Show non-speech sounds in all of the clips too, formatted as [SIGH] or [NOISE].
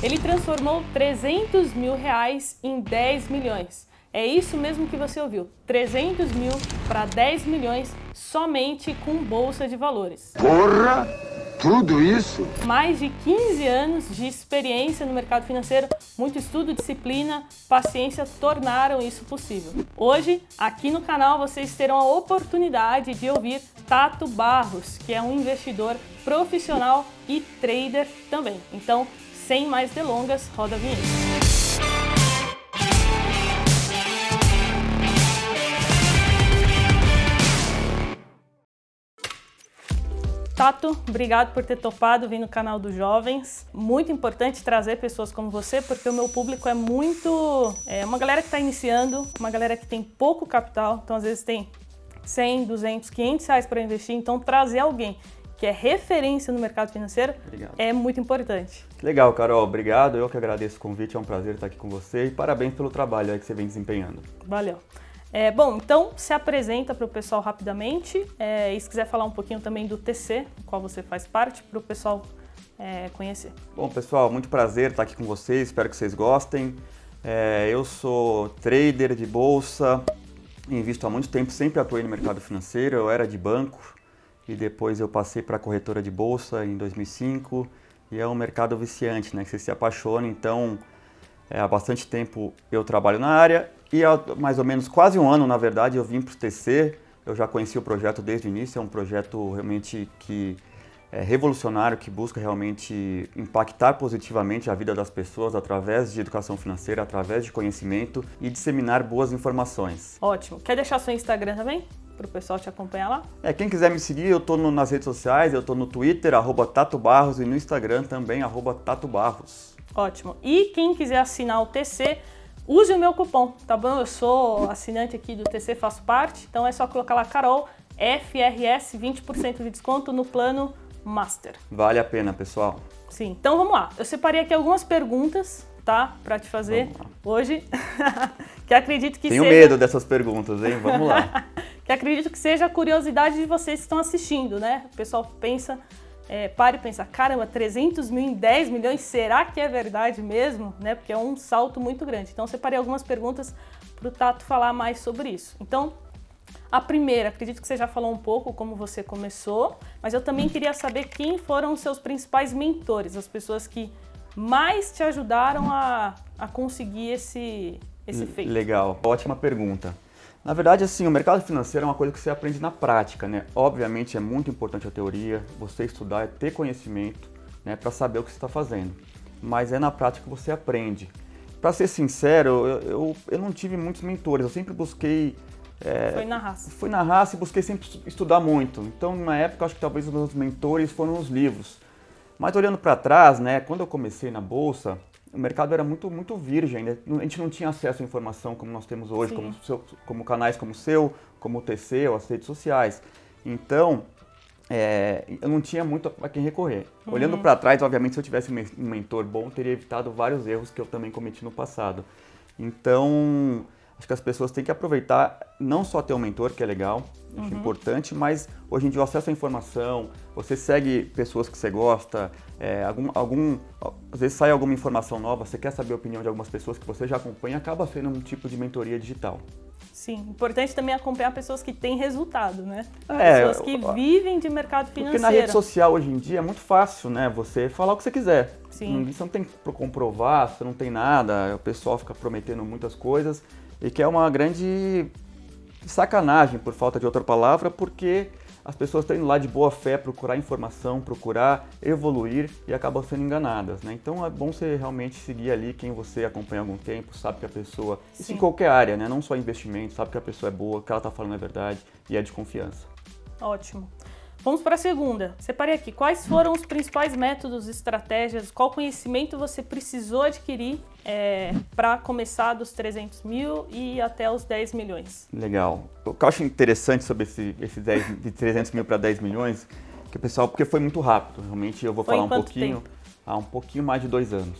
Ele transformou 300 mil reais em 10 milhões. É isso mesmo que você ouviu: 300 mil para 10 milhões somente com bolsa de valores. Porra! Tudo isso? Mais de 15 anos de experiência no mercado financeiro, muito estudo, disciplina, paciência tornaram isso possível. Hoje, aqui no canal, vocês terão a oportunidade de ouvir Tato Barros, que é um investidor profissional e trader também. Então, sem mais delongas, roda a vinheta. Tato, obrigado por ter topado vir no canal dos jovens. Muito importante trazer pessoas como você, porque o meu público é muito. É uma galera que está iniciando, uma galera que tem pouco capital, então às vezes tem 100, 200, 500 reais para investir. Então trazer alguém que é referência no mercado financeiro Obrigado. é muito importante. Legal, Carol. Obrigado. Eu que agradeço o convite. É um prazer estar aqui com você e parabéns pelo trabalho que você vem desempenhando. Valeu. É, bom, então se apresenta para o pessoal rapidamente é, e se quiser falar um pouquinho também do TC, do qual você faz parte, para o pessoal é, conhecer. Bom, pessoal, muito prazer estar aqui com vocês, espero que vocês gostem. É, eu sou trader de bolsa, invisto há muito tempo, sempre atuei no mercado financeiro, eu era de banco e depois eu passei para a corretora de bolsa em 2005 e é um mercado viciante, né, que você se apaixona, então é, há bastante tempo eu trabalho na área e há mais ou menos quase um ano, na verdade, eu vim para o TC. Eu já conheci o projeto desde o início. É um projeto realmente que é revolucionário, que busca realmente impactar positivamente a vida das pessoas através de educação financeira, através de conhecimento e disseminar boas informações. Ótimo. Quer deixar seu Instagram também? Para o pessoal te acompanhar lá? É, quem quiser me seguir, eu estou nas redes sociais, eu estou no Twitter, arroba Tato Barros, e no Instagram também, arroba Tato Barros. Ótimo. E quem quiser assinar o TC, use o meu cupom, tá bom? Eu sou assinante aqui do TC, faço parte, então é só colocar lá Carol FRS 20% de desconto no plano Master. Vale a pena, pessoal. Sim. Então vamos lá. Eu separei aqui algumas perguntas, tá, para te fazer hoje, [LAUGHS] que acredito que Tenho seja... medo dessas perguntas, hein? Vamos lá. [LAUGHS] que acredito que seja a curiosidade de vocês que estão assistindo, né? O pessoal pensa é, pare e pensa, caramba, 300 mil em 10 milhões, será que é verdade mesmo? Né? Porque é um salto muito grande. Então, separei algumas perguntas para o Tato falar mais sobre isso. Então, a primeira, acredito que você já falou um pouco como você começou, mas eu também queria saber quem foram os seus principais mentores, as pessoas que mais te ajudaram a, a conseguir esse, esse feito. Legal, ótima pergunta. Na verdade, assim, o mercado financeiro é uma coisa que você aprende na prática, né? Obviamente é muito importante a teoria, você estudar, é ter conhecimento, né, para saber o que você está fazendo. Mas é na prática que você aprende. Para ser sincero, eu, eu, eu, não tive muitos mentores, eu sempre busquei. É, foi na raça. Foi na raça e busquei sempre estudar muito. Então, na época, acho que talvez os meus mentores foram os livros. Mas olhando para trás, né, quando eu comecei na bolsa, o mercado era muito, muito virgem, né? a gente não tinha acesso à informação como nós temos hoje, como, seu, como, canais como o seu, como o TC ou as redes sociais. Então, é, eu não tinha muito a quem recorrer. Uhum. Olhando para trás, obviamente, se eu tivesse um mentor bom, teria evitado vários erros que eu também cometi no passado. Então, acho que as pessoas têm que aproveitar, não só ter um mentor, que é legal, uhum. acho importante, mas hoje em dia o acesso à informação, você segue pessoas que você gosta, é, algum, algum, às vezes sai alguma informação nova, você quer saber a opinião de algumas pessoas que você já acompanha, acaba sendo um tipo de mentoria digital. Sim, importante também acompanhar pessoas que têm resultado, né? É, pessoas que vivem de mercado financeiro. Porque na rede social hoje em dia é muito fácil, né? Você falar o que você quiser. Sim. Você não tem que comprovar, você não tem nada, o pessoal fica prometendo muitas coisas e que é uma grande sacanagem, por falta de outra palavra, porque as pessoas estão indo lá de boa fé procurar informação, procurar evoluir e acabam sendo enganadas, né? Então é bom você realmente seguir ali quem você acompanha há algum tempo, sabe que a pessoa, Sim. isso em qualquer área, né? Não só investimento, sabe que a pessoa é boa, que ela está falando é verdade e é de confiança. Ótimo. Vamos para a segunda. Separei aqui. Quais foram os principais métodos, estratégias, qual conhecimento você precisou adquirir é, para começar dos 300 mil e até os 10 milhões? Legal. O que eu acho interessante sobre esse, esse 10, de 300 mil para 10 milhões, que o pessoal, porque foi muito rápido. Realmente eu vou foi falar um pouquinho, tempo? há um pouquinho mais de dois anos.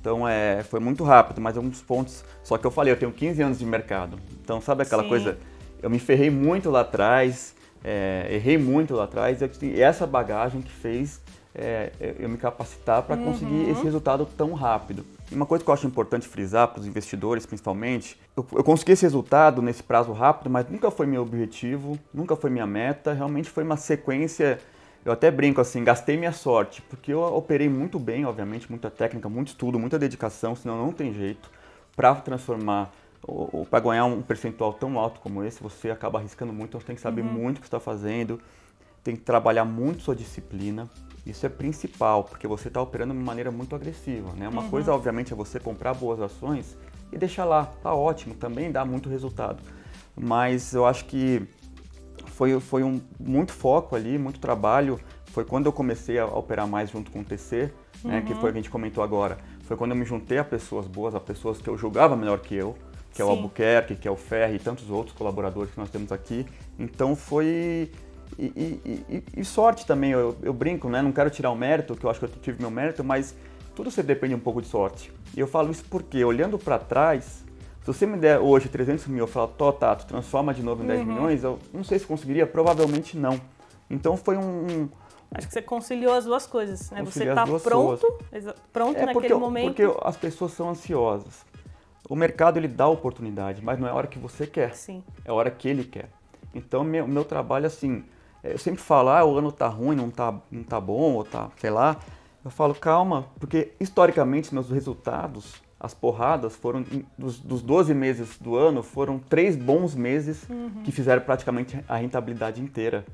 Então é, foi muito rápido, mas alguns pontos. Só que eu falei, eu tenho 15 anos de mercado. Então sabe aquela Sim. coisa? Eu me ferrei muito lá atrás é, errei muito lá atrás e essa bagagem que fez é, eu me capacitar para conseguir uhum. esse resultado tão rápido. E uma coisa que eu acho importante frisar para os investidores, principalmente, eu, eu, consegui esse resultado nesse prazo rápido, mas nunca foi meu objetivo, nunca foi minha meta, realmente foi uma sequência. Eu até brinco assim, gastei minha sorte, porque eu operei muito bem, obviamente, muita técnica, muito estudo, muita dedicação, senão não tem jeito para transformar ou, para ganhar um percentual tão alto como esse, você acaba arriscando muito, então você tem que saber uhum. muito o que está fazendo, tem que trabalhar muito sua disciplina. Isso é principal, porque você está operando de uma maneira muito agressiva. Né? Uma uhum. coisa, obviamente, é você comprar boas ações e deixar lá. Tá ótimo, também dá muito resultado. Mas eu acho que foi, foi um, muito foco ali, muito trabalho. Foi quando eu comecei a operar mais junto com o TC, uhum. né, que foi o que a gente comentou agora. Foi quando eu me juntei a pessoas boas, a pessoas que eu julgava melhor que eu, que é o Albuquerque, que é o Ferri e tantos outros colaboradores que nós temos aqui. Então foi e, e, e, e, sorte também, eu, eu, brinco, né? Não quero tirar o mérito, que eu acho que eu tive meu mérito, mas tudo você depende um pouco de sorte. E eu falo isso porque, olhando para trás, se você me der hoje 300 mil, eu falo, Tó, Tato, transforma de novo em 10 uhum. milhões, eu não sei se conseguiria, provavelmente não. Então foi um, Acho que você conciliou as duas coisas, né? Você está pronto, pronto é naquele porque, momento. Porque as pessoas são ansiosas. O mercado ele dá oportunidade, mas não é a hora que você quer. Sim. É a hora que ele quer. Então meu, meu trabalho assim, é, eu sempre falo, ah, o ano tá ruim, não tá, não tá bom, ou tá, sei lá. Eu falo, calma, porque historicamente meus resultados, as porradas foram, dos, dos 12 meses do ano, foram três bons meses uhum. que fizeram praticamente a rentabilidade inteira.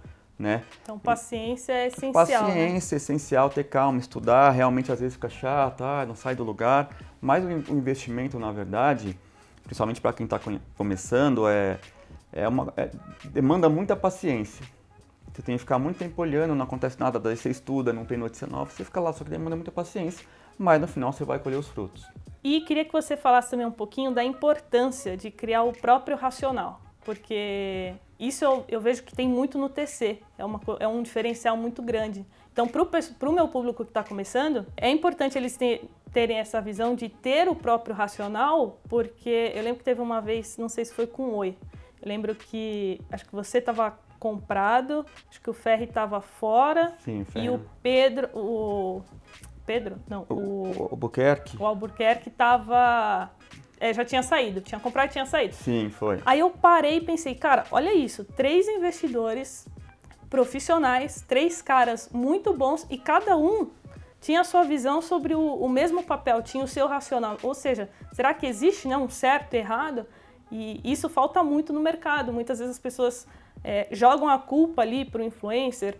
Né? Então, paciência é essencial. Paciência né? é essencial, ter calma, estudar, realmente às vezes fica chato, ah, não sai do lugar. Mas o investimento, na verdade, principalmente para quem está começando, é, é uma, é, demanda muita paciência. Você tem que ficar muito tempo olhando, não acontece nada, daí você estuda, não tem notícia nova, você fica lá, só que demanda muita paciência, mas no final você vai colher os frutos. E queria que você falasse também um pouquinho da importância de criar o próprio racional, porque isso eu, eu vejo que tem muito no TC, é, uma, é um diferencial muito grande. Então, para o meu público que está começando, é importante eles ter, terem essa visão de ter o próprio racional, porque eu lembro que teve uma vez, não sei se foi com o Oi, eu lembro que acho que você estava comprado, acho que o Ferri estava fora. Sim, E o Pedro, o Pedro, não, o, o Albuquerque. O Albuquerque estava é, já tinha saído, tinha comprado e tinha saído. Sim, foi. Aí eu parei e pensei, cara, olha isso, três investidores profissionais, três caras muito bons e cada um tinha a sua visão sobre o, o mesmo papel, tinha o seu racional. Ou seja, será que existe né, um certo e errado? E isso falta muito no mercado. Muitas vezes as pessoas é, jogam a culpa ali pro influencer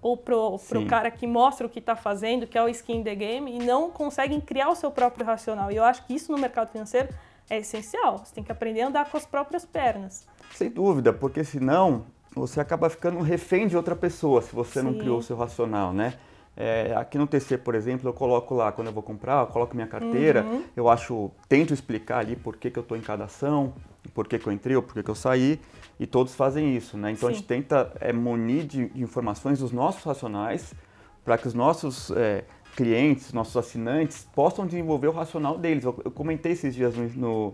ou pro, pro cara que mostra o que está fazendo, que é o skin the game, e não conseguem criar o seu próprio racional. E eu acho que isso no mercado financeiro é essencial. Você tem que aprender a andar com as próprias pernas. Sem dúvida, porque senão você acaba ficando refém de outra pessoa se você Sim. não criou o seu racional, né? É, aqui no TC, por exemplo, eu coloco lá, quando eu vou comprar, eu coloco minha carteira, uhum. eu acho, tento explicar ali por que, que eu estou em cada ação, por que, que eu entrei ou por que, que eu saí, e todos fazem isso, né? Então Sim. a gente tenta é, munir de, de, informações dos nossos racionais para que os nossos é, clientes, nossos assinantes possam desenvolver o racional deles. Eu, eu comentei esses dias no, no,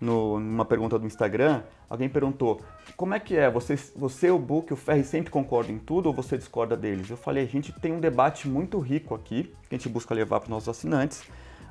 no, numa pergunta do Instagram, alguém perguntou como é que é, você, você o Book o Ferri sempre concordam em tudo ou você discorda deles? Eu falei, a gente tem um debate muito rico aqui, que a gente busca levar para os nossos assinantes,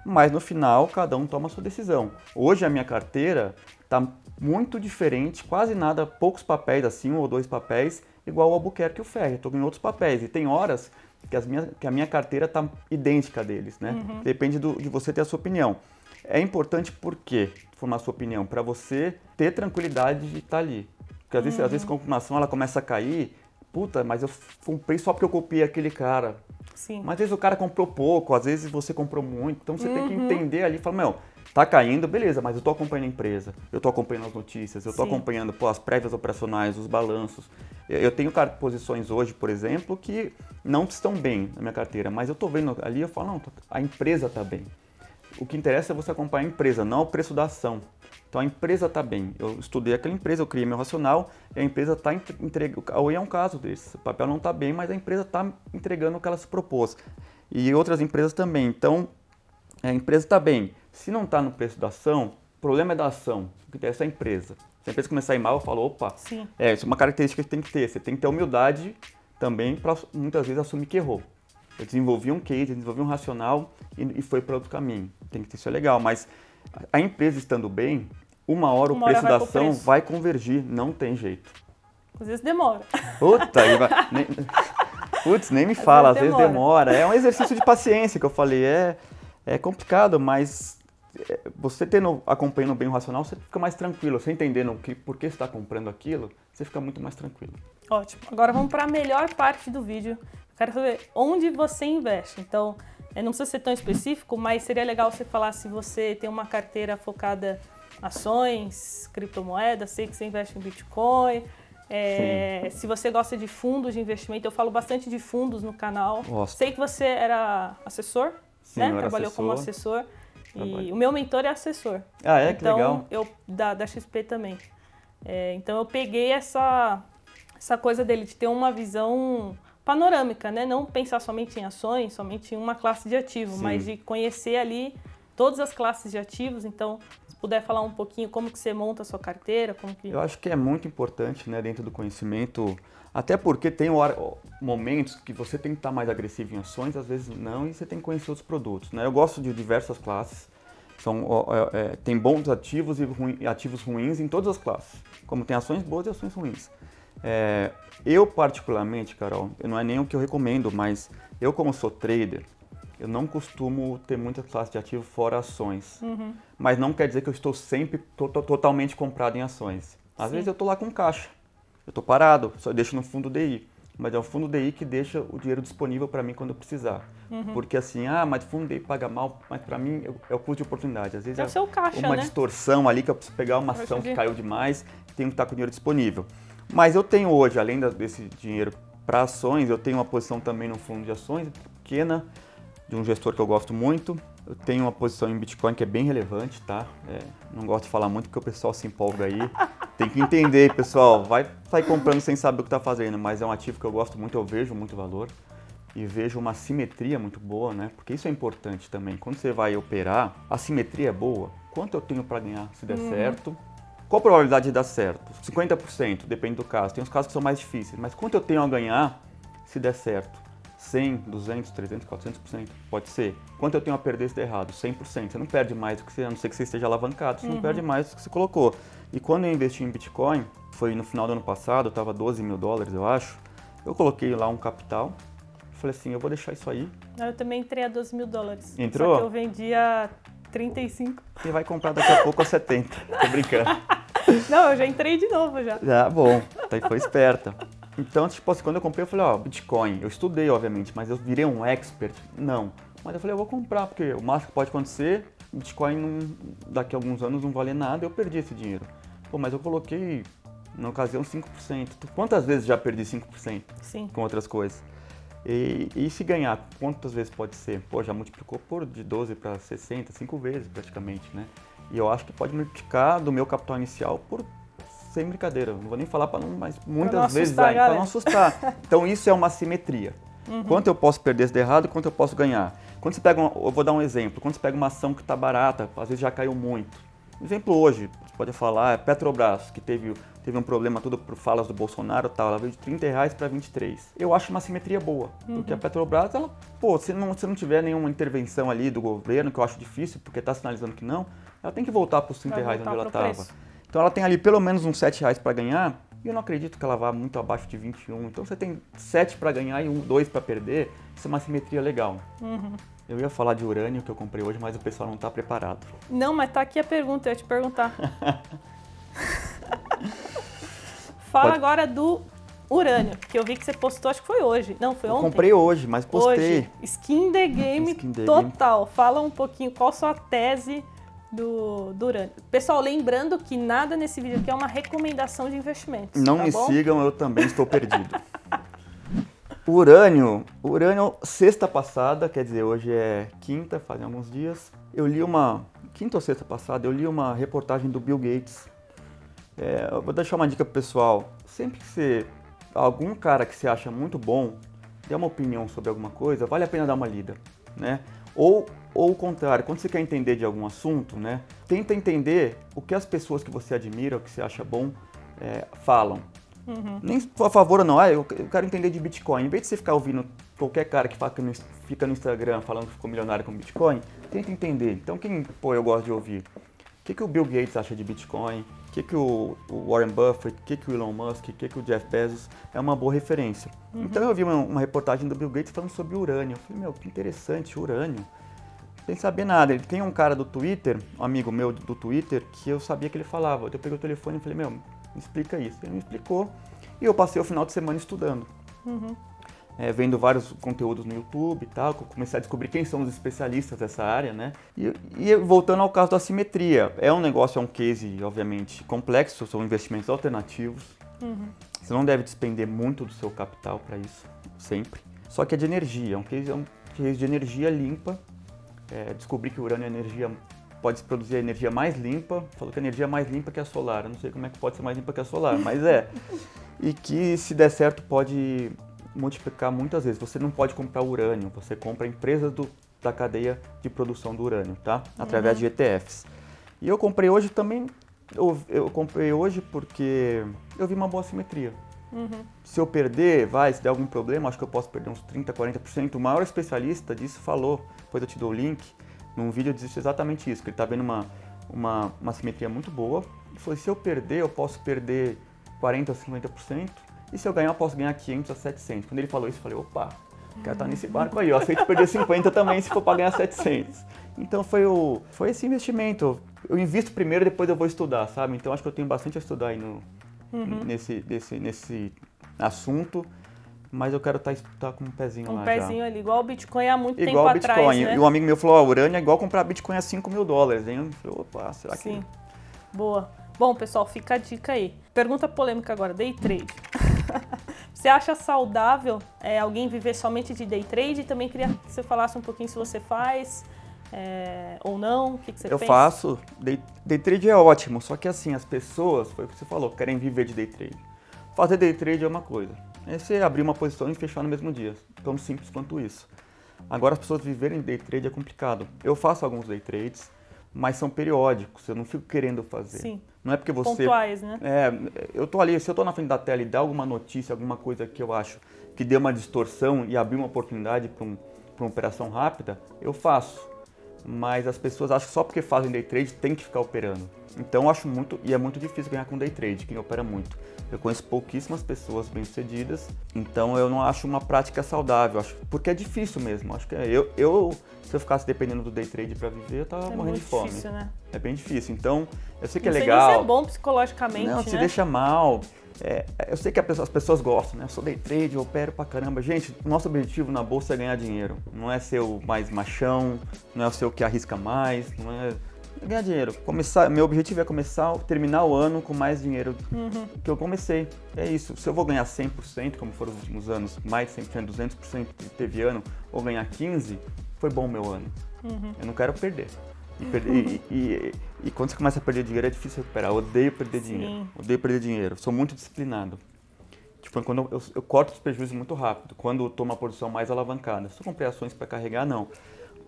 mas no final cada um toma a sua decisão. Hoje a minha carteira está muito diferente, quase nada, poucos papéis, assim, um ou dois papéis, igual o Albuquerque e o Ferri. Estou em outros papéis. E tem horas que, as minha, que a minha carteira está idêntica deles, né? Uhum. Depende do, de você ter a sua opinião. É importante por quê? Formar a sua opinião? Para você ter tranquilidade de estar tá ali. Porque às, uhum. vezes, às vezes a confirmação ela começa a cair, puta, mas eu comprei só porque eu copiei aquele cara. Sim. Mas às vezes o cara comprou pouco, às vezes você comprou muito. Então você uhum. tem que uhum. entender ali e falar, meu, Tá caindo, beleza, mas eu tô acompanhando a empresa, eu tô acompanhando as notícias, eu tô Sim. acompanhando pô, as prévias operacionais, os balanços. Eu tenho posições hoje, por exemplo, que não estão bem na minha carteira, mas eu tô vendo ali, eu falo, não, a empresa tá bem. O que interessa é você acompanhar a empresa, não o preço da ação. Então a empresa está bem. Eu estudei aquela empresa, eu criei meu racional e a empresa está entregando. Oi é um caso desse. O papel não está bem, mas a empresa está entregando o que ela se propôs. E outras empresas também. Então a empresa está bem. Se não está no preço da ação, o problema é da ação, o que interessa é a empresa. Se a empresa começar a ir mal, eu falo, opa, Sim. é, isso é uma característica que tem que ter. Você tem que ter humildade também para muitas vezes assumir que errou. Eu desenvolvi um case, desenvolvi um racional e, e foi para outro caminho. Tem que ter isso é legal, mas a empresa estando bem, uma hora Uma o hora preço vai da ação preço. vai convergir, não tem jeito. Às vezes demora. Puta, vai, [LAUGHS] nem, putz, nem me fala, às vezes vezes demora. É um exercício de paciência que eu falei, é, é complicado, mas é, você tendo, acompanhando bem o racional, você fica mais tranquilo. Você entendendo que, por que você está comprando aquilo, você fica muito mais tranquilo. Ótimo. Agora vamos para a melhor parte do vídeo. Eu quero saber onde você investe. Então, é, não precisa ser tão específico, mas seria legal você falar se você tem uma carteira focada ações, criptomoedas, sei que você investe em Bitcoin. é, se você gosta de fundos de investimento, eu falo bastante de fundos no canal. Gosto. Sei que você era assessor, Sim, né? Trabalhou como assessor. assessor. E Trabalho. o meu mentor é assessor. Ah, é? Que então, legal. eu da, da XP também. É, então eu peguei essa, essa coisa dele de ter uma visão panorâmica, né? Não pensar somente em ações, somente em uma classe de ativo, Sim. mas de conhecer ali todas as classes de ativos. Então, puder falar um pouquinho como que você monta a sua carteira, como que Eu acho que é muito importante, né, dentro do conhecimento, até porque tem momentos que você tem que estar mais agressivo em ações, às vezes não, e você tem que conhecer outros produtos, né? Eu gosto de diversas classes, são, é, é, tem bons ativos e ruim- ativos ruins em todas as classes, como tem ações boas e ações ruins. É, eu particularmente, Carol, não é nem o que eu recomendo, mas eu como sou trader, eu não costumo ter muitas classes de ativo fora ações. Mas não quer dizer que eu estou sempre to- to- totalmente comprado em ações. Às Sim. vezes eu estou lá com caixa. Eu estou parado, só deixo no fundo DI. Mas é o fundo DI que deixa o dinheiro disponível para mim quando eu precisar. Porque assim, ah, mas o fundo DI paga mal, mas para mim é o custo de oportunidade. Às vezes É seu caixa, uma né? distorção ali que eu preciso pegar uma ação que caiu demais tenho que estar com o dinheiro disponível. Mas eu tenho hoje, além desse dinheiro para ações, eu tenho uma posição também no fundo de ações, pequena, de um gestor que eu gosto muito. Eu tenho uma posição em Bitcoin que é bem relevante, tá? É, não gosto de falar muito porque o pessoal se empolga aí. [LAUGHS] Tem que entender, pessoal. Vai sair comprando sem saber o que está fazendo, mas é um ativo que eu gosto muito, eu vejo muito valor. E vejo uma simetria muito boa, né? Porque isso é importante também. Quando você vai operar, a simetria é boa. Quanto eu tenho para ganhar se der certo? Qual a probabilidade de dar certo? 50%, depende do caso. Tem uns casos que são mais difíceis, mas quanto eu tenho a ganhar se der certo? 100, 200, 300, 400%, pode ser. Quanto eu tenho a perder se der errado? 100%. Você não perde mais do que você, a não ser que você esteja alavancado, você não perde mais do que você colocou. E quando eu investi em Bitcoin, foi no final do ano passado, estava 12 mil dólares, eu acho, eu coloquei lá um capital, falei assim, eu vou deixar isso aí, Eu também entrei a 12 mil dólares. Entrou? Só que eu vendi a 35. e vai comprar daqui a pouco a 70. Tô brincando. [LAUGHS] Não, eu já entrei de novo já. Já, bom, daí foi esperta. Então, tipo assim, quando eu comprei, eu falei, ó, Bitcoin, eu estudei, obviamente, mas eu virei um expert? Não. Mas eu falei, eu vou comprar, porque o máximo que pode acontecer, Bitcoin não- daqui a alguns anos não valer nada, eu perdi esse dinheiro. Pô, mas eu coloquei, na ocasião, 5%. Tu- Quantas vezes já perdi 5% Sim. com outras coisas? E, e se ganhar, quantas vezes pode ser? Pô, já multiplicou por de 12 para 60, 5 vezes praticamente, né? E eu acho que pode multiplicar do meu capital inicial por sem brincadeira, não vou nem falar para não, mas muitas vezes assustar a vai, para não assustar. [LAUGHS] Então isso é uma simetria. Uhum. Quanto eu posso perder se der errado e quanto eu posso ganhar. Quando você pega, uma, eu vou dar um exemplo, quando você pega uma ação que está barata, às vezes já caiu muito. Um exemplo hoje, você pode falar, é Petrobras, que teve, teve um problema tudo por falas do Bolsonaro e tal, ela veio de 30 reais para 23. Eu acho uma simetria boa, porque a Petrobras, ela, pô, se não, se não tiver nenhuma intervenção ali do governo, que eu acho difícil, porque está sinalizando que não, ela tem que voltar para os 30 Vai reais onde ela estava. Então ela tem ali pelo menos uns 7 reais para ganhar, e eu não acredito que ela vá muito abaixo de 21. Então você tem 7 para ganhar e um, 2 para perder, isso é uma simetria legal. Uhum. Eu ia falar de urânio que eu comprei hoje, mas o pessoal não está preparado. Não, mas tá aqui a pergunta, eu ia te perguntar. [LAUGHS] Fala Pode- agora do urânio, que eu vi que você postou, acho que foi hoje. Não, foi Eu ontem? comprei hoje, mas postei. Hoje. Skin the game Skin the total. Fala um pouquinho qual a sua tese do, urânio. Pessoal, lembrando que nada nesse vídeo aqui é uma recomendação de investimentos. Não tá me bom? sigam, eu também estou perdido. Urânio, urânio, sexta passada, quer dizer, hoje é quinta, fazem alguns dias. Eu li uma, quinta ou sexta passada, eu li uma reportagem do Bill Gates. É, eu vou deixar uma dica pro pessoal. Sempre que você, algum cara que você acha muito bom, der uma opinião sobre alguma coisa, vale a pena dar uma lida, né? Ou ou o contrário, quando você quer entender de algum assunto, né, tenta entender o que as pessoas que você admira, o que você acha bom, é, falam. Uhum. Nem a favor ou não, ah, eu quero entender de Bitcoin. Em vez de você ficar ouvindo qualquer cara que fica no Instagram falando que ficou milionário com Bitcoin, tenta entender. Então, quem pô, eu gosto de ouvir? O que, que o Bill Gates acha de Bitcoin? O que, que o, Warren Buffett, o que, que o Elon Musk, o que, que o Jeff Bezos é uma boa referência. Uhum. Então eu vi uma, uma, reportagem do Bill Gates falando sobre urânio. Eu falei, meu, que interessante, urânio. Sem saber nada. Ele tem um cara do Twitter, um amigo meu do Twitter, que eu sabia que ele falava. Eu peguei o telefone e falei, meu, me explica isso. Ele me explicou e eu passei o final de semana estudando. Uhum é, vendo vários conteúdos no YouTube e tal, comecei a descobrir quem são os especialistas dessa área, né? E, e, voltando ao caso da assimetria, é um negócio, é um case, obviamente, complexo, são investimentos alternativos. Uhum. Você não deve despender muito do seu capital para isso, sempre. Só que é de energia, é um case, é um case de energia limpa. É, descobri que o urânio é energia pode produzir energia mais limpa. Falou que a energia é mais limpa que a solar. Eu não sei como é que pode ser mais limpa que a solar, mas é. [LAUGHS] E que se der certo pode multiplicar muitas vezes. Você não pode comprar urânio, você compra empresas do, da cadeia de produção do urânio, tá? Através uhum. de ETFs. E eu comprei hoje também, eu, eu, comprei hoje porque eu vi uma boa simetria. Uhum. Se eu perder, vai, se der algum problema, acho que eu posso perder uns 30, 40%. O maior especialista disso falou, depois eu te dou o link, num vídeo disse exatamente isso, que ele está vendo uma, uma, uma simetria muito boa. Ele falou, se eu perder, eu posso perder 40, 50%, e se eu ganhar, eu posso ganhar 500 a 700. Quando ele falou isso, eu falei, opa, quero estar nesse barco aí, eu aceito perder 50 também se for para ganhar 700. Então foi, o, foi esse investimento. Eu invisto primeiro, depois eu vou estudar, sabe? Então acho que eu tenho bastante a estudar aí no, uhum. nesse, nesse, nesse assunto. Mas eu quero estar tá, tá com um pezinho um lá. Um pezinho já. ali, igual o Bitcoin há muito igual tempo atrás. Bitcoin. Né? E um amigo meu falou: ó, urânio é igual comprar Bitcoin a 5 mil dólares. Hein? Eu falei: opa, será Sim. que. Boa. Bom, pessoal, fica a dica aí. Pergunta polêmica agora: day trade. [LAUGHS] Você acha saudável é, alguém viver somente de day trade? Também queria que você falasse um pouquinho se você faz é, ou não, o que, que você Eu pensa? faço. Day, day, trade é ótimo, só que assim, as pessoas, foi o que você falou, querem viver de day trade. Fazer day trade é uma coisa. É você abrir uma posição e fechar no mesmo dia. Tão simples quanto isso. Agora, as pessoas viverem de day trade é complicado. Eu faço alguns day trades, mas são periódicos, eu não fico querendo fazer. Sim. Não é porque você. Pontuais, né? É, eu tô ali, se eu tô na frente da tela e dá alguma notícia, alguma coisa que eu acho que deu uma distorção e abrir uma oportunidade para um, uma operação rápida, eu faço. Mas as pessoas acham que só porque fazem day trade tem que ficar operando. Então eu acho muito, e é muito difícil ganhar com day trade, quem opera muito. Eu conheço pouquíssimas pessoas bem-sucedidas, então eu não acho uma prática saudável, acho, porque é difícil mesmo. Acho que é, eu, eu, se eu ficasse dependendo do day trade para viver, eu tava é morrendo de fome. Difícil, né? É bem difícil. Então, eu sei que não é legal. Isso é bom psicologicamente, Não, né? se deixa mal. É, eu sei que pessoa, as pessoas gostam, né? Eu sou day trade, eu opero pra caramba. Gente, o nosso objetivo na bolsa é ganhar dinheiro. Não é ser o mais machão, não é o seu que arrisca mais, não é ganhar dinheiro. Começar, meu objetivo é começar, terminar o ano com mais dinheiro uhum. que eu comecei. É isso. Se eu vou ganhar 100%, como foram os últimos anos, mais 100%, 200% que teve ano, ou ganhar 15%, foi bom o meu ano. Uhum. Eu não quero perder. E, perder, e, e, e, quando você começa a perder dinheiro é difícil recuperar. Eu odeio perder Sim. dinheiro. Odeio perder dinheiro. Sou muito disciplinado. Tipo, quando eu, eu, eu corto os prejuízos muito rápido, quando eu tomo uma posição mais alavancada. Se eu comprei ações para carregar, não.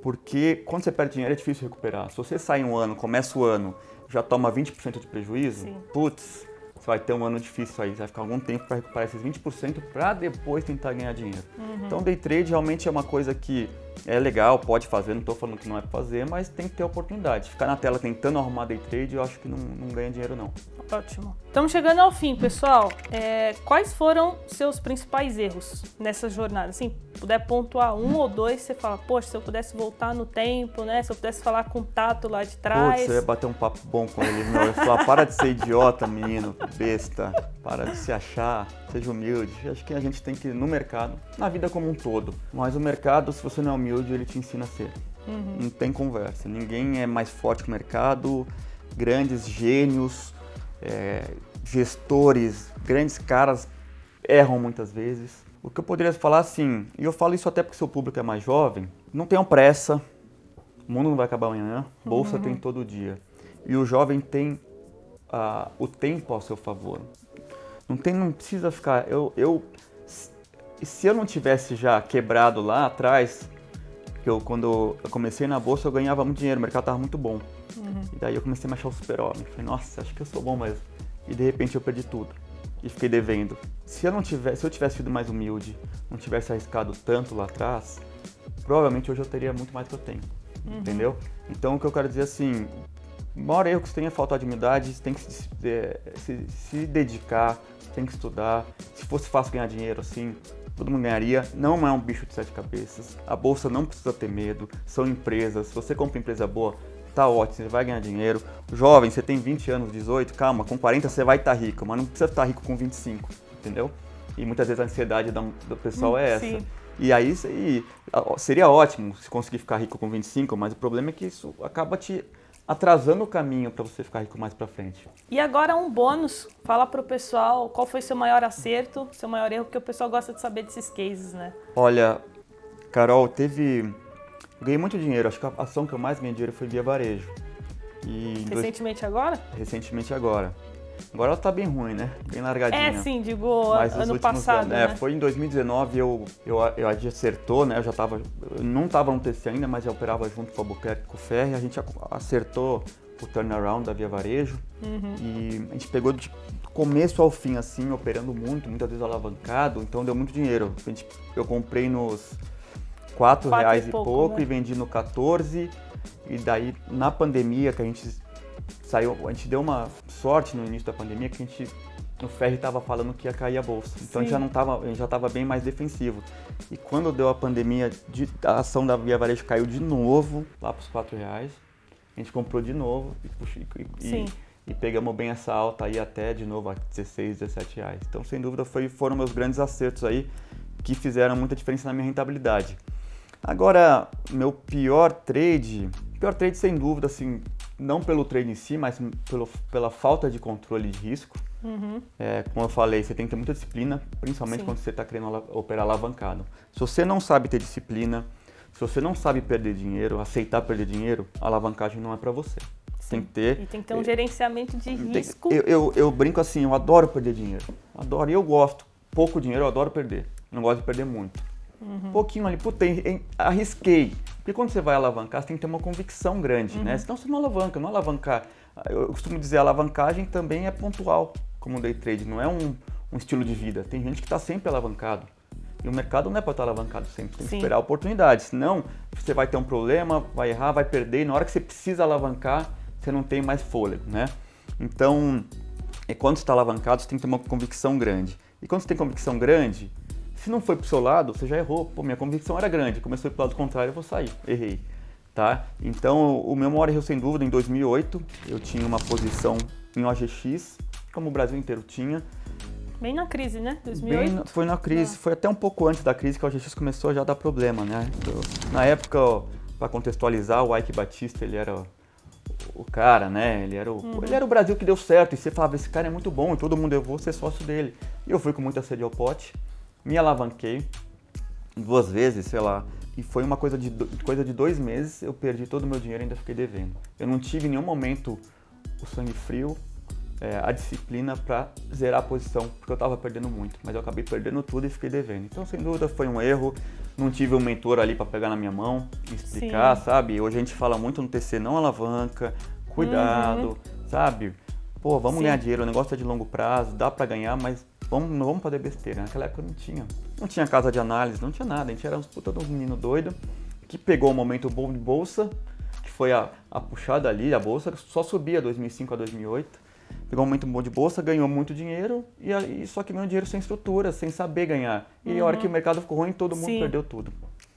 Porque quando você perde dinheiro é difícil recuperar. Se você sai um ano, começa o ano, já toma 20% de prejuízo, Sim. putz, você vai ter um ano difícil aí, você vai ficar algum tempo para recuperar esses 20% para depois tentar ganhar dinheiro. Uhum. Então, day trade realmente é uma coisa que é legal, pode fazer, não estou falando que não é para fazer, mas tem que ter oportunidade. Ficar na tela tentando arrumar day trade, eu acho que não, não ganha dinheiro não. Ótimo. Estamos chegando ao fim, pessoal. É, quais foram seus principais erros nessa jornada? Assim, puder pontuar um ou dois, você fala, poxa, se eu pudesse voltar no tempo, né? Se eu pudesse falar com o Tato lá de trás. Putz, eu ia bater um papo bom com ele, meu. Eu ia falar, para de ser idiota, menino, besta. Para de se achar, seja humilde. Acho que a gente tem que ir no mercado, na vida como um todo. Mas o mercado, se você não é humilde, ele te ensina a ser. Uhum. Não tem conversa. Ninguém é mais forte que o mercado. Grandes gênios, é, gestores, grandes caras erram muitas vezes. O que eu poderia falar assim, e eu falo isso até porque seu público é mais jovem, não tenham pressa, o mundo não vai acabar amanhã, bolsa uhum. tem todo dia. E o jovem tem uh, o tempo ao seu favor. Não, tem, não precisa ficar. Eu, eu, se eu não tivesse já quebrado lá atrás, Porque eu, quando eu comecei na bolsa, eu ganhava muito dinheiro, o mercado estava muito bom. Uhum. E daí eu comecei a me achar o super-homem. Falei, nossa, acho que eu sou bom mesmo. E de repente eu perdi tudo. E fiquei devendo. Se eu não tivesse, se eu tivesse sido mais humilde, não tivesse arriscado tanto lá atrás, provavelmente hoje eu teria muito mais do que eu tenho. Uhum. Entendeu? Então o que eu quero dizer assim, o maior erro que você tem é falta de humildade, você tem que se, se, se dedicar, tem que estudar. Se fosse fácil ganhar dinheiro assim, todo mundo ganharia. Não é um bicho de sete cabeças. A bolsa não precisa ter medo. São empresas. Se você compra empresa boa, tá ótimo, você vai ganhar dinheiro. Jovem, você tem 20 anos, 18, calma, com 40 você vai estar tá rico, mas não precisa estar rico com 25, entendeu? E muitas vezes a ansiedade do pessoal é essa. Sim. E aí seria ótimo se conseguir ficar rico com 25, mas o problema é que isso acaba te atrasando o caminho para você ficar rico mais para frente. E agora um bônus, fala para o pessoal qual foi seu maior acerto, seu maior erro, porque o pessoal gosta de saber desses cases, né? Olha, Carol, teve ganhei muito dinheiro, acho que a ação que eu mais ganhei dinheiro foi via varejo. E Recentemente dois... agora? Recentemente agora. Agora ela tá bem ruim, né? Bem largadinha. É, sim, digo, Mas ano passado, anos, é, né? Foi em 2019, eu, eu, eu acertou, né? Eu já tava, eu não tava no TC ainda, mas já operava junto com a Albuquerque com o Ferri. A gente acertou o turnaround da Via Varejo. Uhum. E a gente pegou de começo ao fim, assim, operando muito, muitas vezes alavancado. Então deu muito dinheiro. A gente, eu comprei nos 4 reais e pouco, pouco né? e vendi no 14. E daí, na pandemia, que a gente saiu, a gente deu uma sorte no início da pandemia que a gente o Ferri estava falando que ia cair a bolsa. Então a gente já não tava, a gente já estava bem mais defensivo. E quando deu a pandemia, a ação da Via Varejo caiu de novo lá para os 4 reais. A gente comprou de novo e, e, e, pegamos bem essa alta aí até de novo a 16, 17 reais. Então, sem dúvida, foi, foram meus grandes acertos aí que fizeram muita diferença na minha rentabilidade. Agora, meu pior trade, pior trade sem dúvida, assim, não pelo trade em si, mas pelo, pela falta de controle de risco. Uhum. É, como eu falei, você tem que ter muita disciplina, principalmente Sim. quando você está querendo operar alavancado. Se você não sabe ter disciplina, se você não sabe perder dinheiro, aceitar perder dinheiro, a alavancagem não é para você. Tem que ter. E tem que ter um é, gerenciamento de risco. Eu, eu, eu, brinco assim, eu adoro perder dinheiro. Adoro. E eu gosto. Pouco dinheiro, eu adoro perder. Não gosto de perder muito. Uhum. pouquinho ali, puta, arrisquei. Porque quando você vai alavancar, você tem que ter uma convicção grande, né? uhum. né? Senão você não alavanca, não alavancar. Eu costumo dizer, a alavancagem também é pontual, como day trade, não é um, um estilo de vida. Tem gente que está sempre alavancado. E o mercado não é para estar tá alavancado sempre, tem que Sim. esperar a oportunidade. Senão, você vai ter um problema, vai errar, vai perder, e na hora que você precisa alavancar, você não tem mais fôlego, né? Então, e quando você está alavancado, você tem que ter uma convicção grande. E quando você tem convicção grande, se não foi pro seu lado, você já errou. Pô, minha convicção era grande, começou pro lado contrário, eu vou sair. Errei. Tá? Então, o meu maior erro, sem dúvida, em 2008, eu tinha uma posição em OGX, como o Brasil inteiro tinha. Bem na crise, né? 2008? Bem, foi na crise, ah. foi até um pouco antes da crise que a OGX começou a já dar problema, né? Então, na época, para contextualizar, o Ike Batista, ele era o cara, né? Ele era o, uhum. ele era o Brasil que deu certo. E você falava, esse cara é muito bom, e todo mundo, eu vou ser sócio dele. E eu fui com muita sede ao pote me alavanquei duas vezes, sei lá, e foi uma coisa de, coisa de dois meses, eu perdi todo o meu dinheiro e ainda fiquei devendo. Eu não tive em nenhum momento o sangue frio, é, a disciplina para zerar a posição, porque eu estava perdendo muito, mas eu acabei perdendo tudo e fiquei devendo. Então, sem dúvida, foi um erro. Não tive um mentor ali para pegar na minha mão e explicar, Sim. sabe? Hoje a gente fala muito no TC, não alavanca, cuidado, uhum. sabe? Pô, vamos Sim. ganhar dinheiro, o negócio é de longo prazo, dá para ganhar, mas vamos, não vamos fazer besteira. Naquela época não tinha. Não tinha casa de análise, não tinha nada. A gente era uns puta de um menino doido que pegou o momento bom de bolsa, que foi a, a puxada ali, a bolsa só subia 2005 a 2008. Pegou um momento bom de bolsa, ganhou muito dinheiro, e, e só que ganhou dinheiro sem estrutura, sem saber ganhar. E uhum. a hora que o uhum. mercado ficou ruim, todo mundo Sim. perdeu tudo.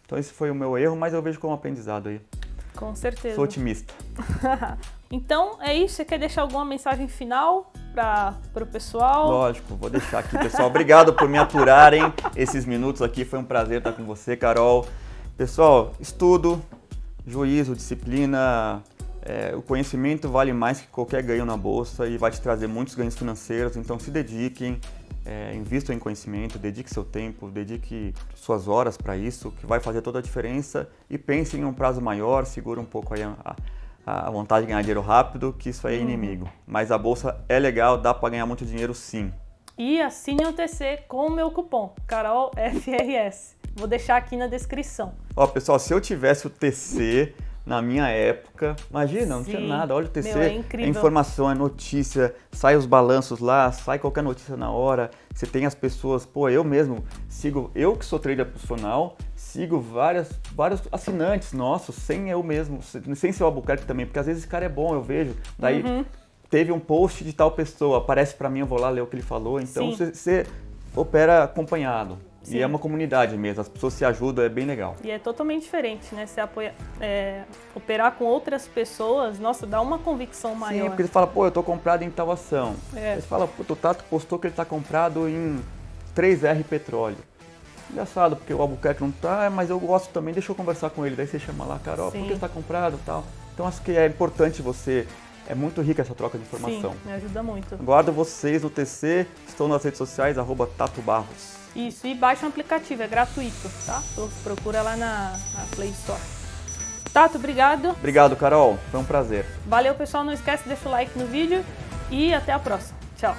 Então esse foi o meu erro, mas eu vejo como aprendizado aí. Com certeza. Sou otimista. [LAUGHS] então é isso. Você quer deixar alguma mensagem final para o pessoal? Lógico, vou deixar aqui, pessoal. Obrigado por me aturarem esses minutos aqui. Foi um prazer estar com você, Carol. Pessoal, estudo, juízo, disciplina. É, o conhecimento vale mais que qualquer ganho na bolsa e vai te trazer muitos ganhos financeiros. Então se dediquem, é, invistam em conhecimento, dedique seu tempo, dedique suas horas para isso, que vai fazer toda a diferença. E pense em um prazo maior, segura um pouco aí a, a vontade de ganhar dinheiro rápido, que isso aí é uhum. inimigo. Mas a bolsa é legal, dá para ganhar muito dinheiro sim. E assine o TC com o meu cupom, CarolFRS. Vou deixar aqui na descrição. Ó, pessoal, se eu tivesse o TC [LAUGHS] na minha época, imagina, não tinha nada. Olha o TC, Meu, é incrível. informação, é notícia, sai os balanços lá, sai qualquer notícia na hora. Você tem as pessoas, pô, eu mesmo sigo, eu que sou trader profissional, sigo várias, vários assinantes nossos, sem eu mesmo, sem ser o Albuquerque também, porque às vezes esse cara é bom, eu vejo. Daí Uhum. teve um post de tal pessoa, aparece pra mim, eu vou lá ler o que ele falou. Então Sim. você, opera acompanhado. Sim. E é uma comunidade mesmo, as pessoas se ajudam, é bem legal. E é totalmente diferente, né? Você apoia, é, operar com outras pessoas, nossa, dá uma convicção Sim, maior. porque você fala, pô, eu tô comprado em tal ação. É. Aí você fala, pô, o Tato postou que ele tá comprado em 3R Petróleo. Engraçado, porque o Albuquerque não tá, mas eu gosto também, deixa eu conversar com ele. Daí você chama lá, Carol, por Sim. que você tá comprado e tal. Então acho que é importante você, é muito rica essa troca de informação. Sim, me ajuda muito. Aguardo vocês no TC, estou nas redes sociais, arroba Tato Barros. Isso, e baixa o aplicativo, é gratuito, tá? Pro- Procura lá na, na Play Store. Tato, obrigado. Obrigado, Carol, foi um prazer. Valeu, pessoal. Não esquece, deixa o like no vídeo e até a próxima. Tchau.